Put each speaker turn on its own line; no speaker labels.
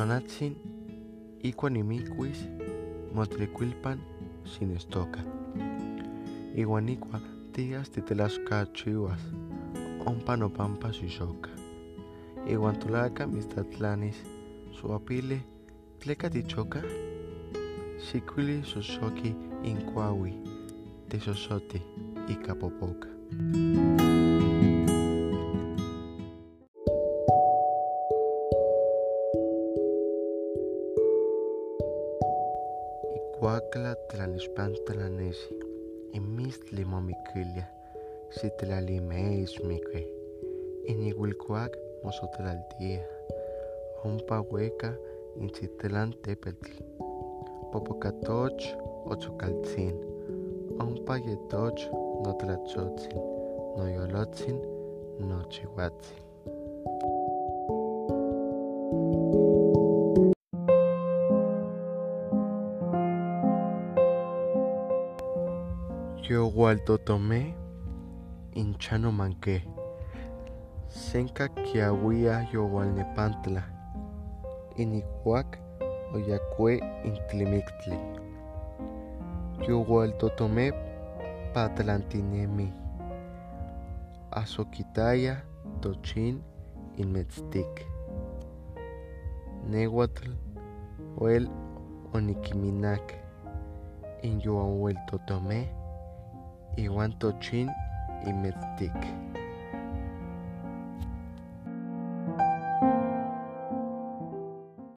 Nonatsin, ikuan nimikuis, motlikuilpan sinestoka. Iuan ikua tias titelascachiuas, ompa nopampa xixoka. Iuan tolaka mistatlanis, suapili, tleka tichoka? Xikuili xoxoki inkuaui, texoxoti ika popoka. Ikuakla tlanixpantlanesi, imistli momikilia, xitlalime inihuilkuak mosotlaltia, ompa weka intzitlan tepetl, popokatoch otzokaltzin, ompa yetoch notlatzotzin, noyolotzin, nochiuatzin. Yowaltotomeh inchan omankeh, senka kiauia yowalnepantla, inikuak oyakue intlimiktli. Yowaltotomeh patlantinemi, asokitaya tochin inmetztik. Nehuatl wel onikiminac, inyoueltotomeh iuan tochin inmetztik.